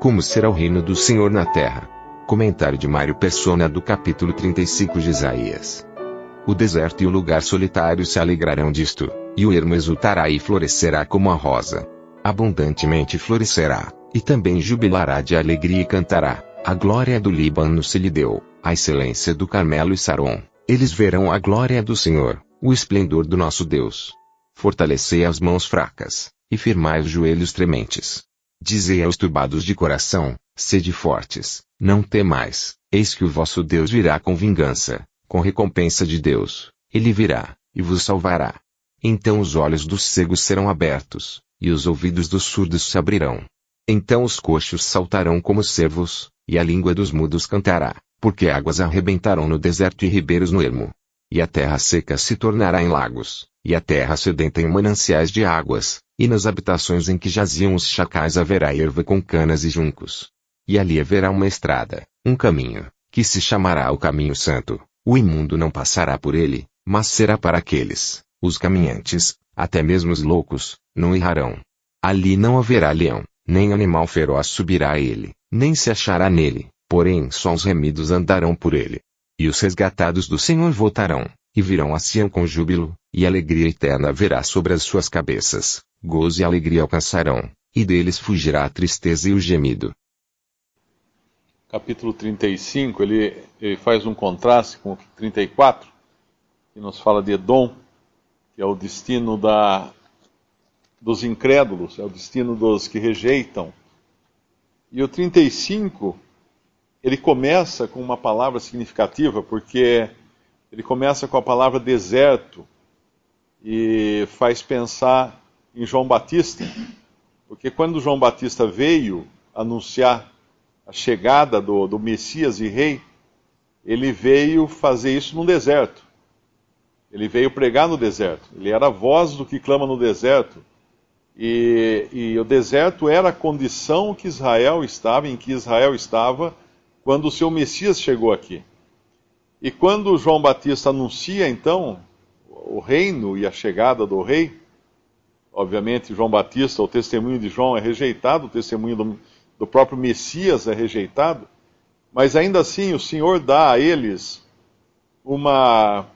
Como será o reino do Senhor na terra? Comentário de Mário Persona do capítulo 35 de Isaías. O deserto e o lugar solitário se alegrarão disto, e o ermo exultará e florescerá como a rosa. Abundantemente florescerá, e também jubilará de alegria e cantará. A glória do Líbano se lhe deu, a excelência do Carmelo e Saron. Eles verão a glória do Senhor, o esplendor do nosso Deus. Fortalecei as mãos fracas, e firmai os joelhos trementes. Dizei aos turbados de coração, sede fortes, não temais, eis que o vosso Deus virá com vingança, com recompensa de Deus, ele virá, e vos salvará. Então os olhos dos cegos serão abertos, e os ouvidos dos surdos se abrirão. Então os coxos saltarão como cervos, e a língua dos mudos cantará, porque águas arrebentarão no deserto e ribeiros no ermo. E a terra seca se tornará em lagos, e a terra sedenta em mananciais de águas, e nas habitações em que jaziam os chacais haverá erva com canas e juncos. E ali haverá uma estrada, um caminho, que se chamará o caminho santo. O imundo não passará por ele, mas será para aqueles, os caminhantes, até mesmo os loucos, não errarão. Ali não haverá leão, nem animal feroz subirá a ele, nem se achará nele, porém só os remidos andarão por ele. E os resgatados do Senhor voltarão, e virão a Sião com júbilo, e alegria eterna haverá sobre as suas cabeças, gozo e alegria alcançarão, e deles fugirá a tristeza e o gemido. Capítulo 35, ele, ele faz um contraste com o 34, que nos fala de Edom, que é o destino da, dos incrédulos, é o destino dos que rejeitam. E o 35, ele começa com uma palavra significativa, porque ele começa com a palavra deserto e faz pensar em João Batista, porque quando João Batista veio anunciar a chegada do, do Messias e Rei, ele veio fazer isso no deserto. Ele veio pregar no deserto. Ele era a voz do que clama no deserto. E, e, o deserto era a condição que Israel estava, em que Israel estava, quando o seu Messias chegou aqui. E quando João Batista anuncia, então, o reino e a chegada do rei, obviamente João Batista, o testemunho de João é rejeitado, o testemunho do, do próprio Messias é rejeitado, mas ainda assim o Senhor dá a eles uma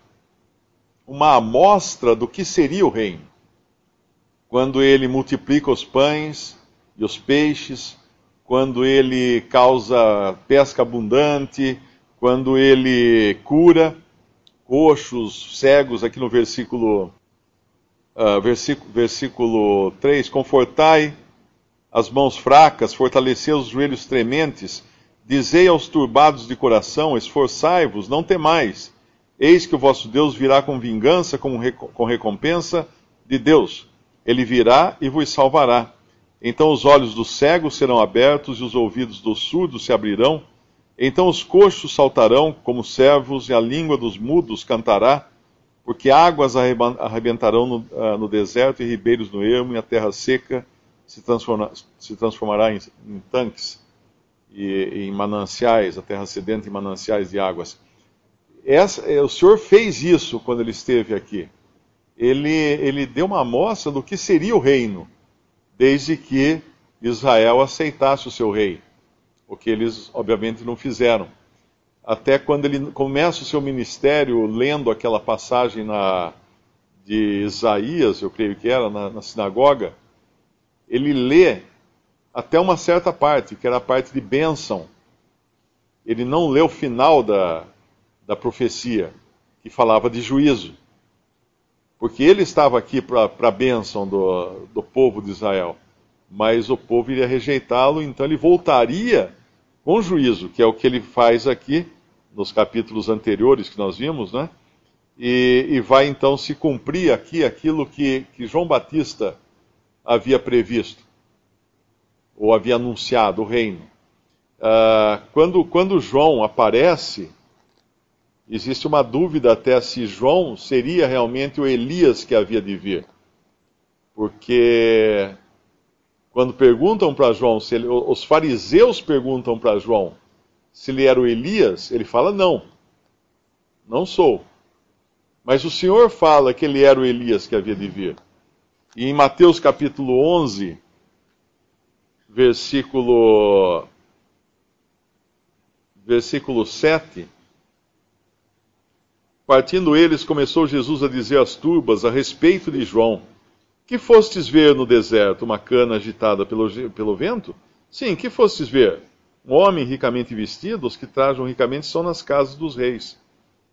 uma amostra do que seria o reino. Quando ele multiplica os pães e os peixes, quando ele causa pesca abundante, quando ele cura coxos, cegos, aqui no versículo, uh, versículo, versículo 3, confortai as mãos fracas, fortalecei os joelhos trementes, dizei aos turbados de coração, esforçai-vos, não temais, Eis que o vosso Deus virá com vingança, com, com recompensa de Deus. Ele virá e vos salvará. Então os olhos dos cegos serão abertos e os ouvidos dos surdos se abrirão. Então os coxos saltarão como servos e a língua dos mudos cantará, porque águas arrebentarão no, uh, no deserto e ribeiros no ermo, e a terra seca se, transforma, se transformará em, em tanques e em mananciais, a terra sedenta em mananciais de águas. Essa, é, o Senhor fez isso quando ele esteve aqui. Ele, ele deu uma amostra do que seria o reino, desde que Israel aceitasse o seu rei, o que eles obviamente não fizeram. Até quando ele começa o seu ministério lendo aquela passagem na, de Isaías, eu creio que era, na, na sinagoga, ele lê até uma certa parte, que era a parte de bênção. Ele não lê o final da, da profecia, que falava de juízo. Porque ele estava aqui para a bênção do, do povo de Israel, mas o povo iria rejeitá-lo, então ele voltaria com juízo, que é o que ele faz aqui nos capítulos anteriores que nós vimos, né? e, e vai então se cumprir aqui aquilo que, que João Batista havia previsto, ou havia anunciado, o reino. Uh, quando, quando João aparece, existe uma dúvida até se João seria realmente o Elias que havia de vir. Porque quando perguntam para João, ele, os fariseus perguntam para João se ele era o Elias, ele fala: não, não sou. Mas o Senhor fala que ele era o Elias que havia de vir. E em Mateus capítulo 11, versículo, versículo 7, partindo eles, começou Jesus a dizer às turbas a respeito de João: Que fostes ver no deserto uma cana agitada pelo, pelo vento? Sim, que fostes ver? Um homem ricamente vestido, os que trajam ricamente são nas casas dos reis.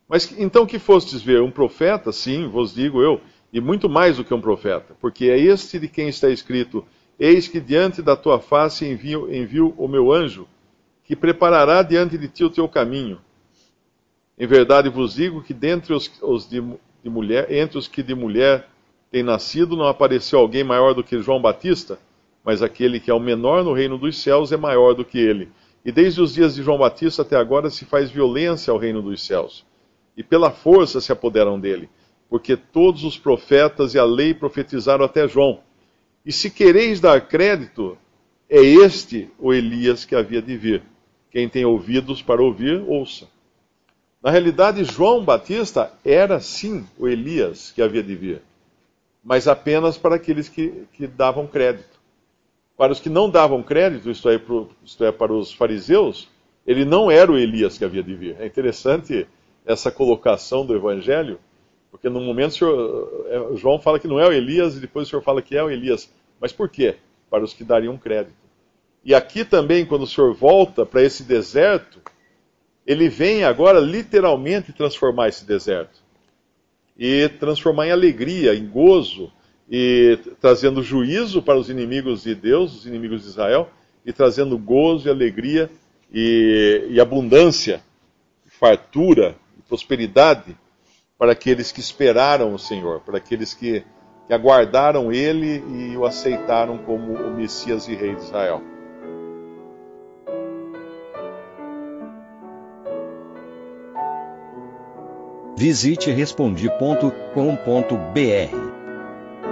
Mas então que fostes ver? Um profeta? Sim, vos digo eu, e muito mais do que um profeta, porque é este de quem está escrito: Eis que diante da tua face envio, envio o meu anjo, que preparará diante de ti o teu caminho. Em verdade vos digo que dentre os, os de, de mulher, entre os que de mulher têm nascido, não apareceu alguém maior do que João Batista, mas aquele que é o menor no reino dos céus é maior do que ele. E desde os dias de João Batista até agora se faz violência ao reino dos céus e pela força se apoderam dele, porque todos os profetas e a lei profetizaram até João. E se quereis dar crédito, é este o Elias que havia de vir. Quem tem ouvidos para ouvir, ouça. Na realidade, João Batista era sim o Elias que havia de vir, mas apenas para aqueles que, que davam crédito. Para os que não davam crédito, isto é, isto é, para os fariseus, ele não era o Elias que havia de vir. É interessante essa colocação do Evangelho, porque no momento senhor, é, João fala que não é o Elias e depois o senhor fala que é o Elias. Mas por quê? Para os que dariam crédito. E aqui também, quando o senhor volta para esse deserto, ele vem agora literalmente transformar esse deserto. E transformar em alegria, em gozo, e trazendo juízo para os inimigos de Deus, os inimigos de Israel, e trazendo gozo e alegria e, e abundância, fartura prosperidade para aqueles que esperaram o Senhor, para aqueles que, que aguardaram Ele e o aceitaram como o Messias e Rei de Israel. Visite respondi.com.br.